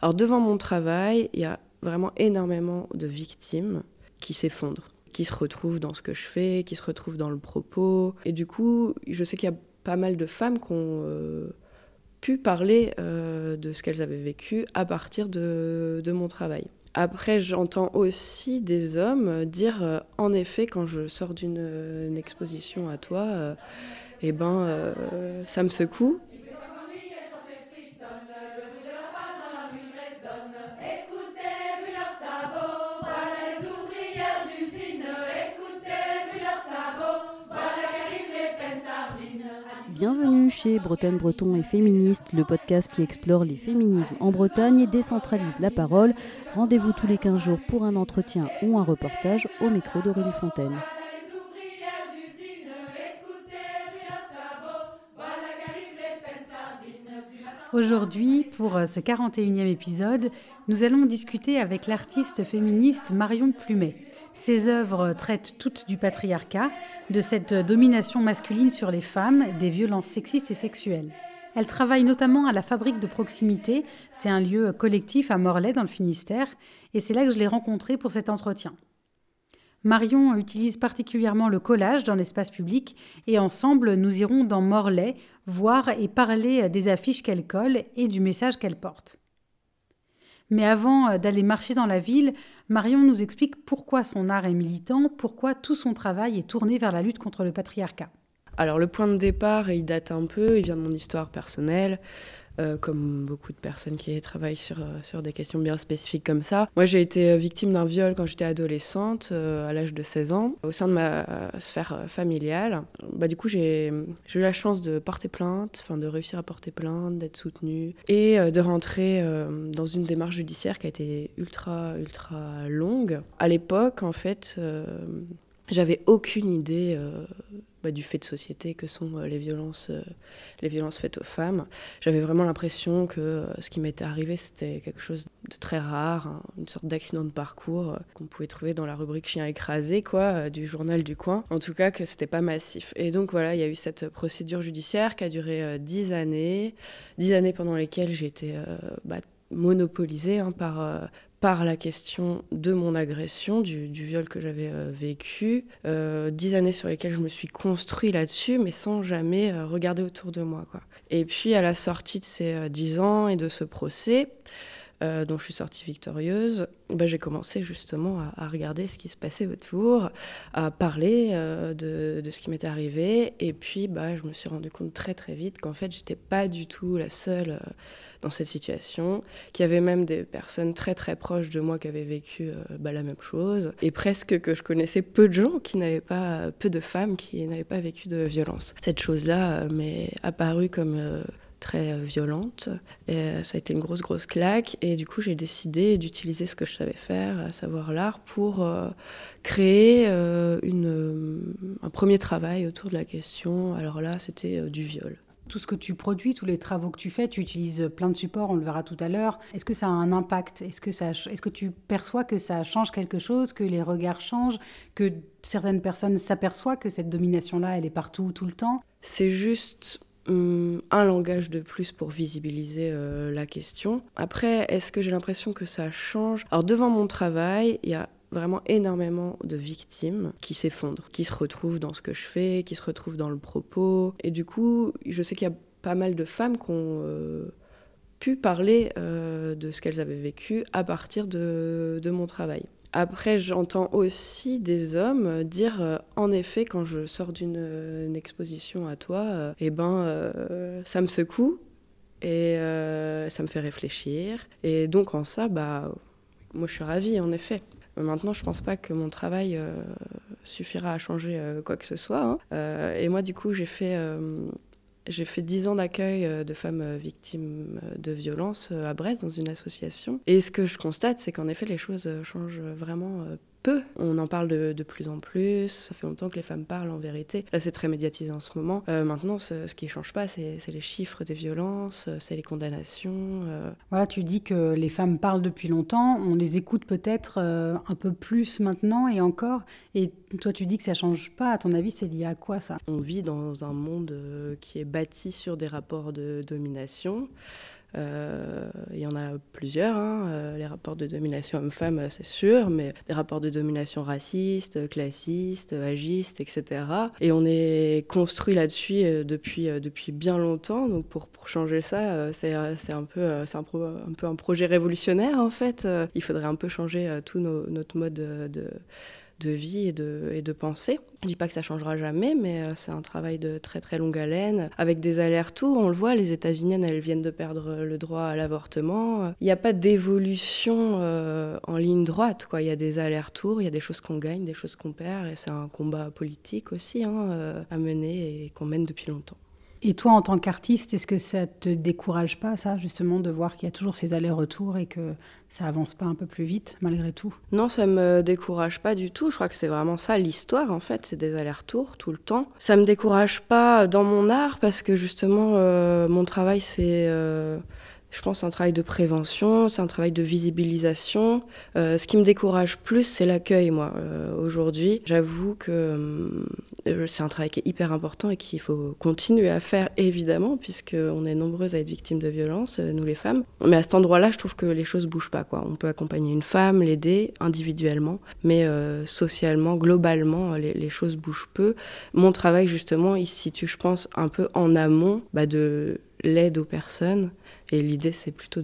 Alors devant mon travail, il y a vraiment énormément de victimes qui s'effondrent, qui se retrouvent dans ce que je fais, qui se retrouvent dans le propos. Et du coup, je sais qu'il y a pas mal de femmes qui ont euh, pu parler euh, de ce qu'elles avaient vécu à partir de, mon travail. Après, j'entends aussi des hommes dire, euh, en effet, quand je sors d'une exposition à toi, eh ben, ça me secoue. Bretonne Breton et Féministe, le podcast qui explore les féminismes en Bretagne et décentralise la parole. Rendez-vous tous les 15 jours pour un entretien ou un reportage au micro d'Aurélie Fontaine. Aujourd'hui, pour ce 41e épisode, nous allons discuter avec l'artiste féministe Marion Plumet. Ses œuvres traitent toutes du patriarcat, de cette domination masculine sur les femmes, des violences sexistes et sexuelles. Elle travaille notamment à la Fabrique de proximité, c'est un lieu collectif à Morlaix dans le Finistère, et c'est là que je l'ai rencontrée pour cet entretien. Marion utilise particulièrement le collage dans l'espace public et ensemble nous irons dans Morlaix voir et parler des affiches qu'elle colle et du message qu'elle porte. Mais avant euh, d'aller marcher dans la ville, Marion nous explique pourquoi son art est militant, pourquoi tout son travail est tourné vers la lutte contre le patriarcat. Alors le point de départ, il date un peu, il vient de mon histoire personnelle. Euh, comme beaucoup de personnes qui travaillent sur, euh, sur des questions bien spécifiques comme ça. Moi, j'ai été euh, victime d'un viol quand j'étais adolescente, à l'âge de 16 ans, au sein de ma sphère familiale. Bah, du coup, j'ai eu la chance de porter plainte, de réussir à porter plainte, d'être soutenue et de rentrer dans une démarche judiciaire qui a été ultra, ultra longue. À l'époque, en fait, j'avais aucune idée bah, du fait de société que sont euh, les, violences, euh, les violences faites aux femmes. J'avais vraiment l'impression que euh, ce qui m'était arrivé, c'était quelque chose de très rare, hein, une sorte d'accident de parcours qu'on pouvait trouver dans la rubrique chien écrasé, quoi, du journal du coin. En tout cas, que c'était pas massif. Et donc voilà, il y a eu cette procédure judiciaire qui a duré dix années, dix années pendant lesquelles j'ai été bah, monopolisée hein, par, par la question de mon agression, du, viol que j'avais euh, vécu. Euh, dix années sur lesquelles je me suis construit là-dessus, mais sans jamais euh, regarder autour de moi. Quoi. Et puis à la sortie de ces dix ans et de ce procès, dont je suis sortie victorieuse, bah, j'ai commencé justement à, regarder ce qui se passait autour, à parler de, de, ce qui m'était arrivé. Et puis bah, je me suis rendu compte très très vite qu'en fait, j'étais pas du tout la seule dans cette situation, qu'il y avait même des personnes très très proches de moi qui avaient vécu euh, bah, la même chose, et presque que je connaissais peu de gens qui n'avaient pas, peu de femmes qui n'avaient pas vécu de violence. Cette chose-là euh, m'est apparue comme euh, très violente. Et ça a été une grosse, grosse claque. Et du coup, j'ai décidé d'utiliser ce que je savais faire, à savoir l'art, pour créer une, un premier travail autour de la question. Alors là, c'était du viol tout ce que tu produis, tous les travaux que tu fais, tu utilises plein de supports, on le verra tout à l'heure. Est-ce que ça a un impact? Est-ce que, ça, est-ce que tu perçois que ça change quelque chose, que les regards changent, que certaines personnes s'aperçoivent que cette domination-là, elle est partout, tout le temps? C'est juste un langage de plus pour visibiliser euh, la question. Après, est-ce que j'ai l'impression que ça change? Alors devant mon travail, il y a vraiment énormément de victimes qui s'effondrent, qui se retrouvent dans ce que je fais, qui se retrouvent dans le propos. Et du coup, je sais qu'il y a pas mal de femmes qui ont euh, pu parler euh, de ce qu'elles avaient vécu à partir de, mon travail. Après, j'entends aussi des hommes dire, euh, en effet, quand je sors d'une exposition à toi, eh ben, ça me secoue et ça me fait réfléchir. Et donc en ça, bah, moi je suis ravie, en effet. Maintenant, je pense pas que mon travail euh, suffira à changer euh, quoi que ce soit. Hein. Euh, et moi, du coup, j'ai fait, j'ai fait 10 ans d'accueil de femmes victimes de violences à Brest dans une association. Et ce que je constate, c'est qu'en effet, les choses changent vraiment peu. On en parle de, plus en plus. Ça fait longtemps que les femmes parlent en vérité. Là, c'est très médiatisé en ce moment. Euh, maintenant, ce, qui ne change pas, c'est les chiffres des violences, euh, c'est les condamnations. Euh. Voilà, tu dis que les femmes parlent depuis longtemps. On les écoute peut-être un peu plus maintenant et encore. Et toi, tu dis que ça ne change pas. À ton avis, c'est lié à quoi ça? On vit dans un monde qui est bâti sur des rapports de domination. Euh, il y en a plusieurs, hein. euh, les rapports de domination homme-femme, c'est sûr, mais des rapports de domination racistes, classistes, agistes, etc. Et on est construit là-dessus depuis, depuis bien longtemps. Donc pour, pour changer ça, c'est un, peu, un, un, peu un projet révolutionnaire en fait. Il faudrait un peu changer tout notre mode de de vie et de, et de pensée. Je dis pas que ça changera jamais, mais euh, c'est un travail de très très longue haleine, avec des allers-retours. On le voit, les États-Unis, elles viennent de perdre le droit à l'avortement. Il n'y a pas d'évolution euh, en ligne droite. Quoi. Il y a des allers-retours, il y a des choses qu'on gagne, des choses qu'on perd, et c'est un combat politique aussi hein, euh, à mener et qu'on mène depuis longtemps. Et toi, en tant qu'artiste, est-ce que ça te décourage pas, ça, justement, de voir qu'il y a toujours ces allers-retours et que ça avance pas un peu plus vite, malgré tout? Non, ça me décourage pas du tout. Je crois que c'est vraiment ça l'histoire, en fait, c'est des allers-retours tout le temps. Ça me décourage pas dans mon art parce que justement, euh, mon travail, c'est euh, je pense un travail de prévention, c'est un travail de visibilisation. Euh, ce qui me décourage plus, c'est l'accueil, moi, euh, aujourd'hui. J'avoue que euh, c'est un travail qui est hyper important et qu'il faut continuer à faire, évidemment, puisqu'on est nombreuses à être victimes de violences, nous les femmes. Mais à cet endroit-là, je trouve que les choses bougent pas. Quoi. On peut accompagner une femme, l'aider individuellement, mais socialement, globalement, les, choses bougent peu. Mon travail, justement, il se situe, je pense, un peu en amont bah, de l'aide aux personnes et l'idée, c'est plutôt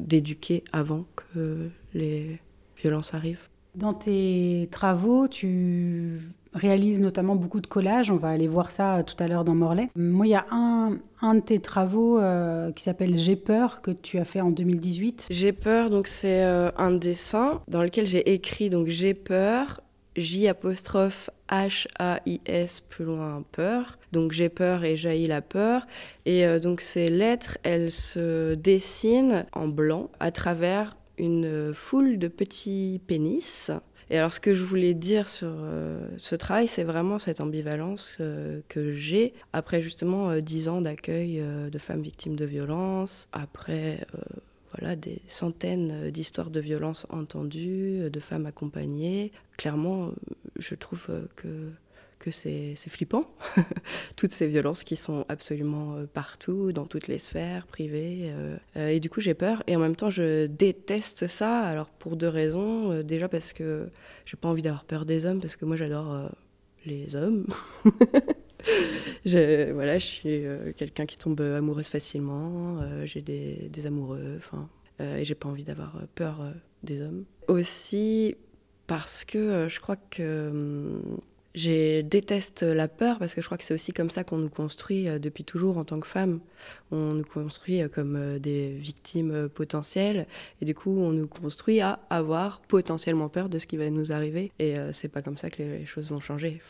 d'éduquer avant que les violences arrivent. Dans tes travaux, tu réalises notamment beaucoup de collages. On va aller voir ça tout à l'heure dans Morlaix. Moi, il y a un, un de tes travaux euh, qui s'appelle J'ai peur que tu as fait en 2018. J'ai peur, donc c'est euh, un dessin dans lequel j'ai écrit donc J'ai peur J apostrophe H A I S plus loin peur. Donc j'ai peur et jaillit la peur. Et euh, donc ces lettres, elles se dessinent en blanc à travers une foule de petits pénis. Et alors ce que je voulais dire sur euh, ce travail, c'est vraiment cette ambivalence euh, que j'ai après justement dix ans d'accueil de femmes victimes de violences, après des centaines euh, d'histoires de violences entendues, euh, de femmes accompagnées. Clairement, euh, je trouve que, que c'est flippant, toutes ces violences qui sont absolument partout, dans toutes les sphères privées. et du coup, j'ai peur. Et en même temps, je déteste ça. Alors, pour deux raisons. déjà parce que j'ai pas envie d'avoir peur des hommes, parce que moi, j'adore les hommes. je, voilà, je suis euh, quelqu'un qui tombe amoureuse facilement, euh, j'ai des, amoureux, enfin, euh, et j'ai pas envie d'avoir peur des hommes. Aussi parce que je crois que hum, j'ai déteste la peur parce que je crois que c'est aussi comme ça qu'on nous construit depuis toujours en tant que femme. On nous construit comme des victimes potentielles et du coup on nous construit à avoir potentiellement peur de ce qui va nous arriver et c'est pas comme ça que les choses vont changer.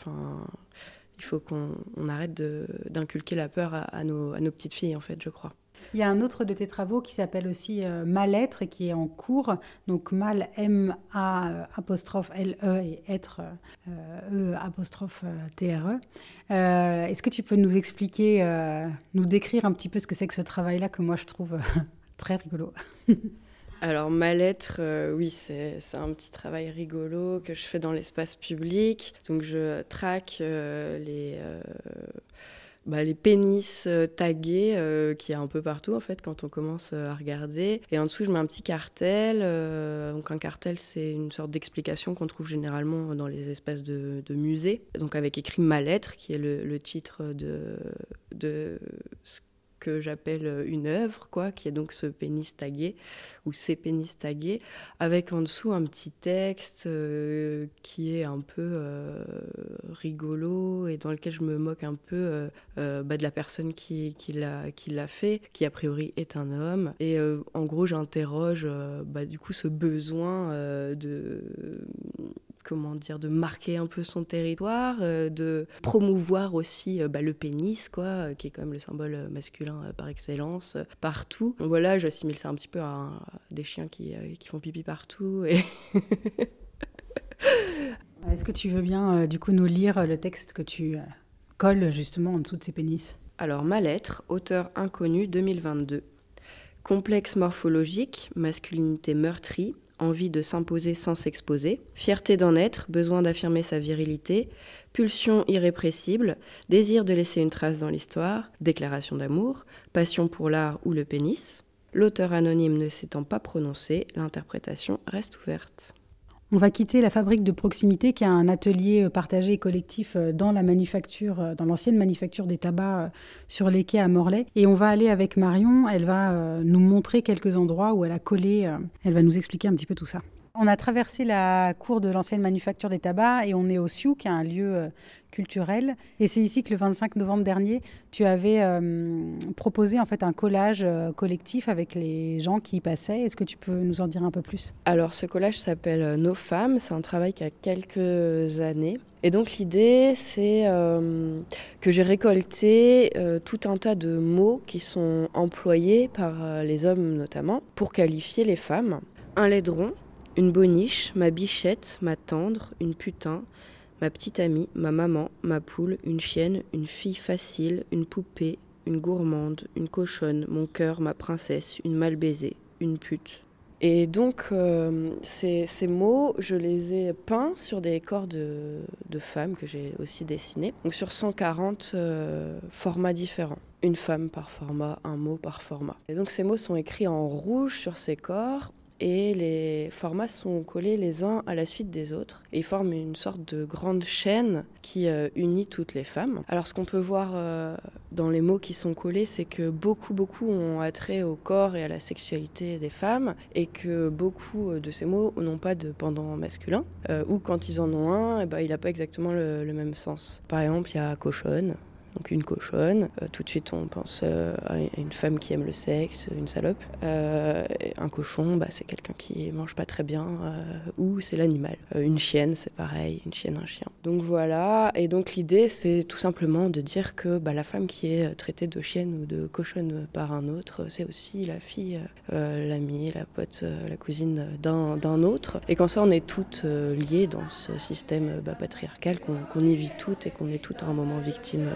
Il faut qu'on arrête d'inculquer la peur à, nos, petites filles, en fait, je crois. Il y a un autre de tes travaux qui s'appelle aussi euh, Mal-être et qui est en cours. Donc mal, M-A apostrophe L-E et être euh, E apostrophe T-R-E. Euh, est-ce que tu peux nous expliquer, nous décrire un petit peu ce que c'est que ce travail-là que moi je trouve très rigolo? Alors, mal-être, euh, oui, c'est un petit travail rigolo que je fais dans l'espace public. Donc, je traque euh, les, euh, bah, les pénis tagués qui est un peu partout, en fait, quand on commence à regarder. Et en dessous, je mets un petit cartel. donc, un cartel, c'est une sorte d'explication qu'on trouve généralement dans les espaces de, musées. Donc, avec écrit mal-être, qui est le, le titre de, de ce que j'appelle euh, une œuvre, quoi, qui est donc ce pénis tagué, ou ces pénis tagués, avec en dessous un petit texte euh, qui est un peu euh, rigolo et dans lequel je me moque un peu bah, de la personne qui, qui l'a fait, qui a priori est un homme. Et en gros, j'interroge bah, du coup ce besoin de comment dire, de marquer un peu son territoire, euh, de promouvoir aussi euh, bah, le pénis, quoi, euh, qui est quand même le symbole masculin par excellence, partout. Donc voilà, j'assimile ça un petit peu à, des chiens qui, qui, font pipi partout. Et Est-ce que tu veux bien, du coup, nous lire le texte que tu colles justement en dessous de ces pénis? Alors, ma lettre, auteur inconnu 2022. Complexe morphologique, masculinité meurtrie, envie de s'imposer sans s'exposer, fierté d'en être, besoin d'affirmer sa virilité, pulsion irrépressible, désir de laisser une trace dans l'histoire, déclaration d'amour, passion pour l'art ou le pénis, L'auteur anonyme ne s'étant pas prononcé, l'interprétation reste ouverte. On va quitter la fabrique de proximité qui a un atelier euh, partagé et collectif euh, dans la manufacture, euh, dans l'ancienne manufacture des tabacs sur les quais à Morlaix. Et on va aller avec Marion, elle va nous montrer quelques endroits où elle a collé, elle va nous expliquer un petit peu tout ça. On a traversé la cour de l'ancienne manufacture des tabacs et on est au Sioux, qui est un lieu euh, culturel. Et c'est ici que le 25 novembre dernier, tu avais euh, proposé en fait un collage euh, collectif avec les gens qui y passaient. Est-ce que tu peux nous en dire un peu plus? Alors ce collage s'appelle Nos femmes. C'est un travail qui a quelques années. Et donc l'idée, c'est que j'ai récolté tout un tas de mots qui sont employés par les hommes notamment pour qualifier les femmes. Un laidron, une boniche, ma bichette, ma tendre, une putain, ma petite amie, ma maman, ma poule, une chienne, une fille facile, une poupée, une gourmande, une cochonne, mon cœur, ma princesse, une mal baisée, une pute. Et donc, euh, ces, mots, je les ai peints sur des corps de, femmes que j'ai aussi dessinés. Donc, sur 140 euh, formats différents. Une femme par format, un mot par format. Et donc, ces mots sont écrits en rouge sur ces corps et les formats sont collés les uns à la suite des autres et forment une sorte de grande chaîne qui euh, unit toutes les femmes. Alors ce qu'on peut voir euh, dans les mots qui sont collés, c'est que beaucoup beaucoup ont attrait au corps et à la sexualité des femmes et que beaucoup euh, de ces mots n'ont pas de pendant masculin ou quand ils en ont un, eh ben, il n'a pas exactement le même sens. Par exemple, il y a cochonne, donc une cochonne. Euh, tout de suite, on pense euh, à une femme qui aime le sexe, une salope. Euh, un cochon, bah, c'est quelqu'un qui mange pas très bien, ou c'est l'animal. une chienne, c'est pareil, une chienne, un chien. Donc voilà, et donc l'idée, c'est tout simplement de dire que bah, la femme qui est traitée de chienne ou de cochonne par un autre, c'est aussi la fille, l'amie, la pote, la cousine d'un autre. Et quand ça, on est toutes liées dans ce système bah, patriarcal, qu'on y vit toutes et qu'on est toutes à un moment victime.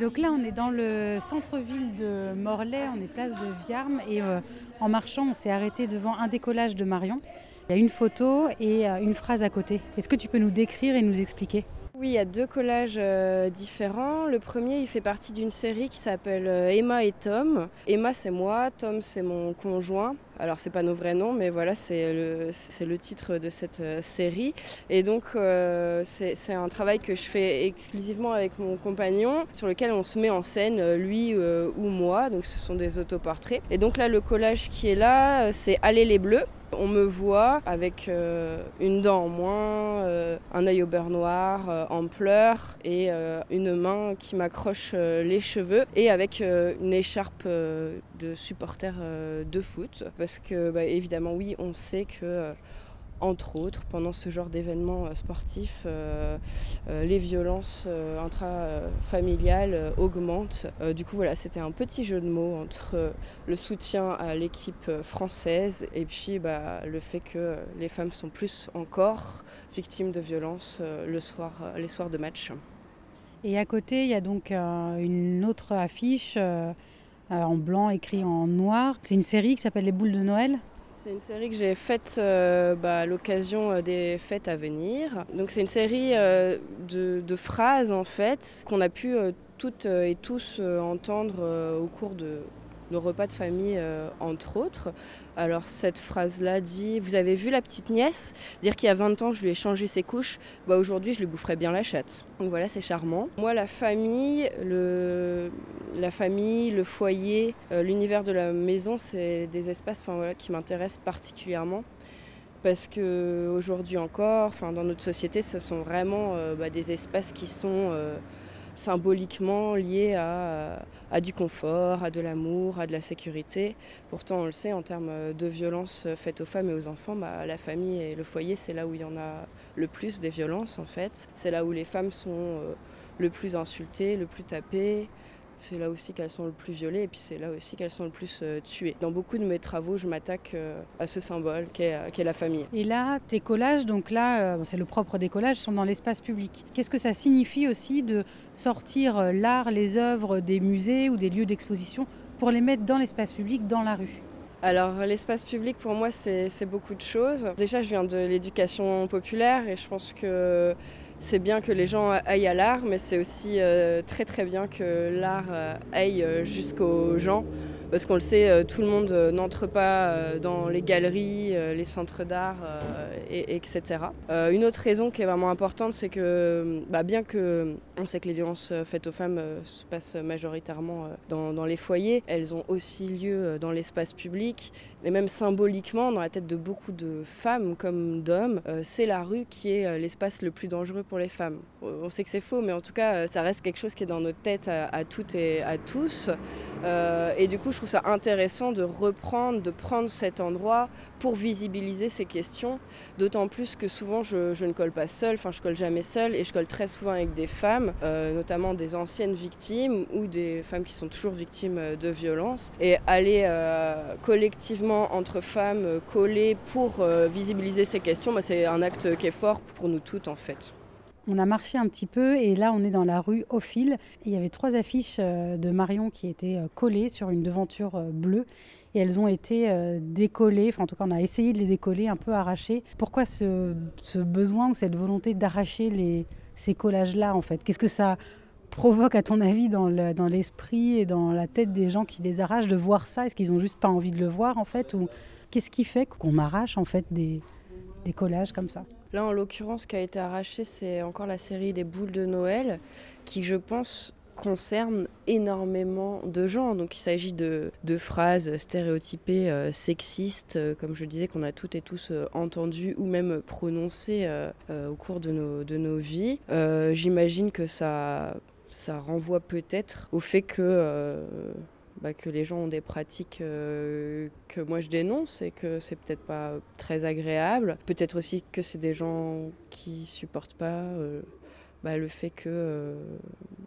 Donc là, on est dans le centre-ville de Morlaix, on est place de Viarme et euh, en marchant, on s'est arrêté devant un décollage de Marion. Il y a une photo et euh, une phrase à côté. Est-ce que tu peux nous décrire et nous expliquer? Oui, il y a deux collages euh, différents. Le premier, il fait partie d'une série qui s'appelle Emma et Tom. Emma, c'est moi, Tom, c'est mon conjoint. Alors c'est pas nos vrais noms, mais voilà, c'est le, titre de cette euh, série. Et donc euh, c'est un travail que je fais exclusivement avec mon compagnon, sur lequel on se met en scène, euh, lui ou moi. Donc ce sont des autoportraits. Et donc là, le collage qui est là, c'est Aller les Bleus. On me voit avec une dent en moins, un œil au beurre noir, en pleurs et une main qui m'accroche les cheveux et avec une écharpe de supporter de foot parce que bah, évidemment oui, on sait que euh, entre autres, pendant ce genre d'événements euh, sportifs, euh, les violences intrafamiliales augmentent. du coup, voilà, c'était un petit jeu de mots entre le soutien à l'équipe française et puis bah, le fait que les femmes sont plus encore victimes de violences le soir, les soirs de match. Et à côté, il y a donc une autre affiche en blanc écrit en noir. C'est une série qui s'appelle Les boules de Noël. C'est une série que j'ai faite euh, bah, à l'occasion euh, des fêtes à venir. Donc c'est une série de, phrases en fait qu'on a pu toutes et tous entendre au cours de, nos repas de famille, euh, entre autres. Alors cette phrase-là dit Vous avez vu la petite nièce? Dire qu'il y a 20 ans, je lui ai changé ses couches, bah, aujourd'hui, je lui boufferais bien la chatte. Donc voilà, c'est charmant. Moi, la famille, le, la famille, le foyer, euh, l'univers de la maison, c'est des espaces qui m'intéressent particulièrement parce qu'aujourd'hui encore, dans notre société, ce sont vraiment euh, bah, des espaces qui sont symboliquement lié à, à, du confort, à de l'amour, à de la sécurité. Pourtant, on le sait, en termes de violences faites aux femmes et aux enfants, bah, la famille et le foyer, c'est là où il y en a le plus des violences, en fait. C'est là où les femmes sont euh, le plus insultées, le plus tapées, c'est là aussi qu'elles sont le plus violées et puis c'est là aussi qu'elles sont le plus euh, tuées. Dans beaucoup de mes travaux, je m'attaque euh, à ce symbole qu'est est la famille. Et là, tes collages, donc là, euh, c'est le propre des collages, sont dans l'espace public. Qu'est-ce que ça signifie aussi de sortir l'art, les œuvres des musées ou des lieux d'exposition pour les mettre dans l'espace public, dans la rue? Alors l'espace public pour moi c'est beaucoup de choses. Déjà je viens de l'éducation populaire et je pense que c'est bien que les gens aillent à l'art, mais c'est aussi euh, très très bien que l'art euh, aille euh, jusqu'aux gens. Parce qu'on le sait, tout le monde n'entre pas dans les galeries, les centres d'art, et, etc. une autre raison qui est vraiment importante, c'est que bah, bien que on sait que les violences faites aux femmes se passent majoritairement dans, les foyers, elles ont aussi lieu dans l'espace public. Et même symboliquement, dans la tête de beaucoup de femmes comme d'hommes, c'est la rue qui est l'espace le plus dangereux pour les femmes. On sait que c'est faux, mais en tout cas, ça reste quelque chose qui est dans notre tête à, toutes et à tous. Euh, et du coup, trouve ça intéressant de reprendre, de prendre cet endroit pour visibiliser ces questions. D'autant plus que souvent, je, ne colle pas seule, enfin, je colle jamais seule, et je colle très souvent avec des femmes, euh, notamment des anciennes victimes ou des femmes qui sont toujours victimes de violences. Et aller euh, collectivement entre femmes, coller pour visibiliser ces questions, bah, c'est un acte qui est fort pour nous toutes en fait. On a marché un petit peu et là on est dans la rue au fil. Il y avait trois affiches euh, de Marion qui étaient euh, collées sur une devanture euh, bleue. Et elles ont été décollées, enfin en tout cas on a essayé de les décoller, un peu arrachées. Pourquoi ce, besoin ou cette volonté d'arracher ces collages-là en fait? Qu'est-ce que ça provoque à ton avis dans l'esprit et dans la tête des gens qui les arrachent de voir ça? Est-ce qu'ils ont juste pas envie de le voir en fait? Ou qu'est-ce qui fait qu'on arrache en fait des collages comme ça? Là, en l'occurrence, ce qui a été arraché, c'est encore la série des boules de Noël, qui, je pense, concerne énormément de gens. Donc il s'agit de, phrases stéréotypées, euh, sexistes, euh, comme je disais, qu'on a toutes et tous euh, entendues ou même prononcées au cours de nos, vies. J'imagine que ça renvoie peut-être au fait que bah, que les gens ont des pratiques euh, que moi je dénonce et que c'est peut-être pas très agréable. Peut-être aussi que c'est des gens qui supportent pas euh, bah, le fait que, euh,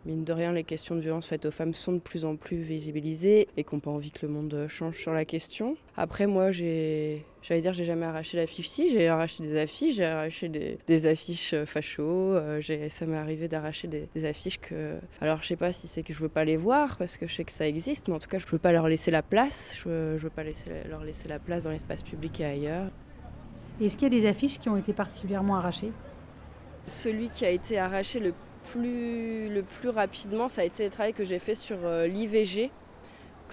mine de rien, les questions de violence faites aux femmes sont de plus en plus visibilisées et qu'on n'a pas envie que le monde change sur la question. Après, moi, j'allais dire, j'ai jamais arraché l'affiche. Si, j'ai arraché des affiches, j'ai arraché des, affiches facho. Euh, ça m'est arrivé d'arracher des, affiches que. Alors, je sais pas si c'est que je veux pas les voir parce que je sais que ça existe, mais en tout cas, je veux pas leur laisser la place. Je veux, veux pas leur laisser la place dans l'espace public et ailleurs. Est-ce qu'il y a des affiches qui ont été particulièrement arrachées? Celui qui a été arraché le plus, rapidement, ça a été le travail que j'ai fait sur euh, l'IVG.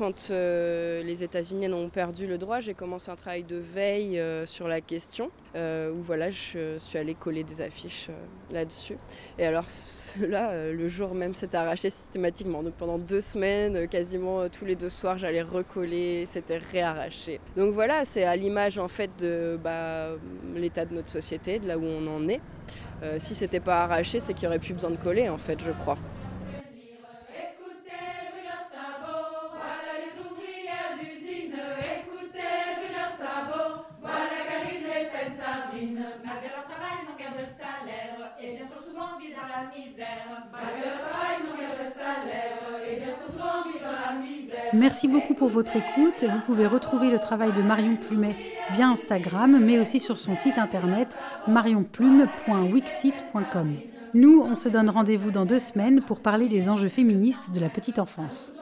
Quand euh, les États-Unis ont perdu le droit, j'ai commencé un travail de veille euh, sur la question, où voilà, je suis allée coller des affiches là-dessus. Et alors cela, le jour même, s'est arraché systématiquement. Donc pendant deux semaines, quasiment tous les deux soirs, j'allais recoller, c'était réarraché. Donc voilà, c'est à l'image en fait de bah, l'état de notre société, de là où on en est. Euh, si c'était pas arraché, c'est qu'il n'y aurait plus besoin de coller en fait, je crois. Pour votre écoute. Vous pouvez retrouver le travail de Marion Plumet via Instagram, mais aussi sur son site internet marionplume.wixit.com. Nous, on se donne rendez-vous dans deux semaines pour parler des enjeux féministes de la petite enfance.